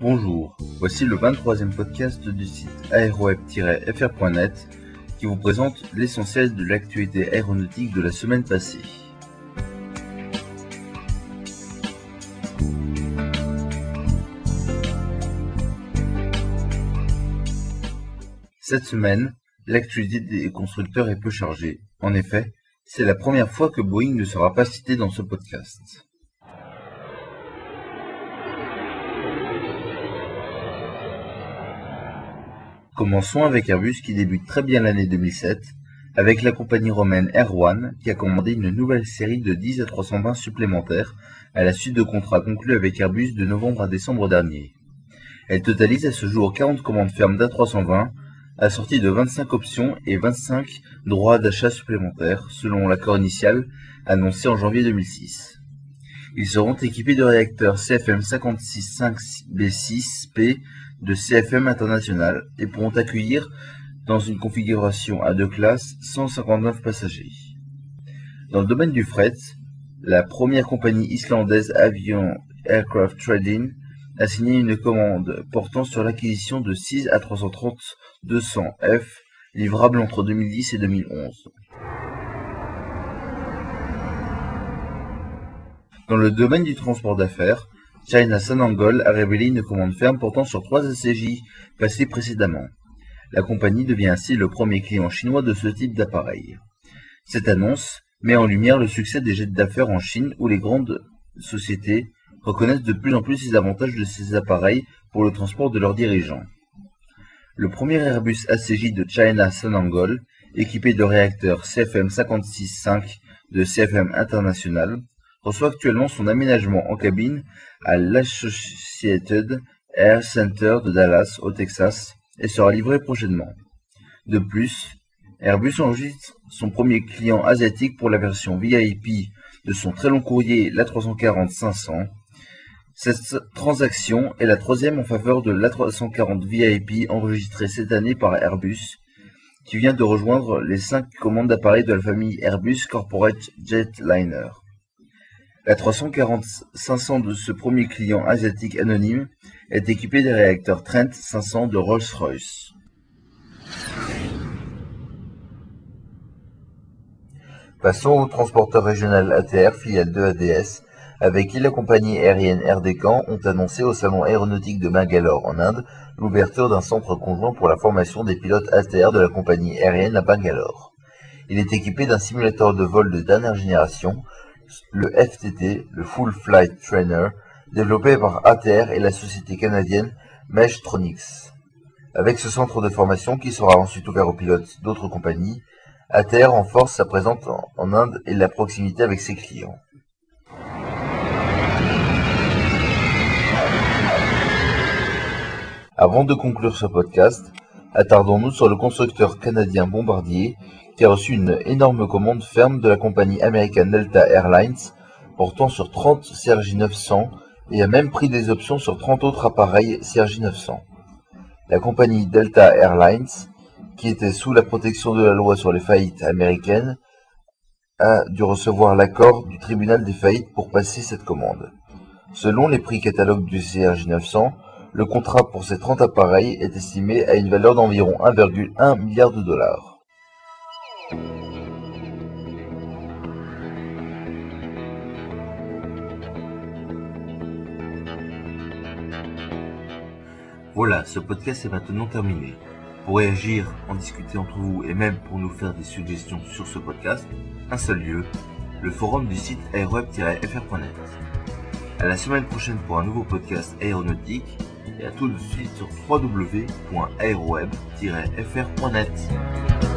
Bonjour, voici le 23e podcast du site aéroweb-fr.net qui vous présente l'essentiel de l'actualité aéronautique de la semaine passée. Cette semaine, l'actualité des constructeurs est peu chargée. En effet, c'est la première fois que Boeing ne sera pas cité dans ce podcast. Commençons avec Airbus qui débute très bien l'année 2007, avec la compagnie romaine Air One qui a commandé une nouvelle série de 10 à 320 supplémentaires à la suite de contrats conclus avec Airbus de novembre à décembre dernier. Elle totalise à ce jour 40 commandes fermes d'A320, assorties de 25 options et 25 droits d'achat supplémentaires, selon l'accord initial annoncé en janvier 2006. Ils seront équipés de réacteurs CFM 565B6P de CFM International et pourront accueillir, dans une configuration à deux classes, 159 passagers. Dans le domaine du fret, la première compagnie islandaise Avion Aircraft Trading a signé une commande portant sur l'acquisition de 6 à 330 200 F livrables entre 2010 et 2011. Dans le domaine du transport d'affaires, China Sanangol a révélé une commande ferme portant sur trois ACJ passés précédemment. La compagnie devient ainsi le premier client chinois de ce type d'appareil. Cette annonce met en lumière le succès des jets d'affaires en Chine où les grandes sociétés reconnaissent de plus en plus les avantages de ces appareils pour le transport de leurs dirigeants. Le premier Airbus ACJ de China Sanangol, équipé de réacteurs CFM 565 de CFM International, reçoit actuellement son aménagement en cabine à l'Associated Air Center de Dallas, au Texas, et sera livré prochainement. De plus, Airbus enregistre son premier client asiatique pour la version VIP de son très long courrier l'A340-500. Cette transaction est la troisième en faveur de l'A340 VIP enregistrée cette année par Airbus, qui vient de rejoindre les cinq commandes d'appareils de la famille Airbus Corporate Jetliner. La 340-500 de ce premier client asiatique anonyme est équipée des réacteurs Trent 500 de Rolls-Royce. Passons au transporteur régional ATR, filiale de ADS, avec qui la compagnie aérienne Air Deccan ont annoncé au salon aéronautique de Bangalore en Inde l'ouverture d'un centre conjoint pour la formation des pilotes ATR de la compagnie aérienne à Bangalore. Il est équipé d'un simulateur de vol de dernière génération, le FTT, le Full Flight Trainer, développé par ATR et la société canadienne Meshtronics. Avec ce centre de formation qui sera ensuite ouvert aux pilotes d'autres compagnies, ATR renforce sa présence en Inde et la proximité avec ses clients. Avant de conclure ce podcast, attardons-nous sur le constructeur canadien Bombardier qui a reçu une énorme commande ferme de la compagnie américaine Delta Airlines portant sur 30 CRJ 900 et a même pris des options sur 30 autres appareils CRJ 900. La compagnie Delta Airlines, qui était sous la protection de la loi sur les faillites américaines, a dû recevoir l'accord du tribunal des faillites pour passer cette commande. Selon les prix catalogues du CRJ 900, le contrat pour ces 30 appareils est estimé à une valeur d'environ 1,1 milliard de dollars. Voilà, ce podcast est maintenant terminé. Pour réagir, en discuter entre vous et même pour nous faire des suggestions sur ce podcast, un seul lieu, le forum du site aeroweb-fr.net. À la semaine prochaine pour un nouveau podcast aéronautique et à tout de suite sur www.aeroweb-fr.net.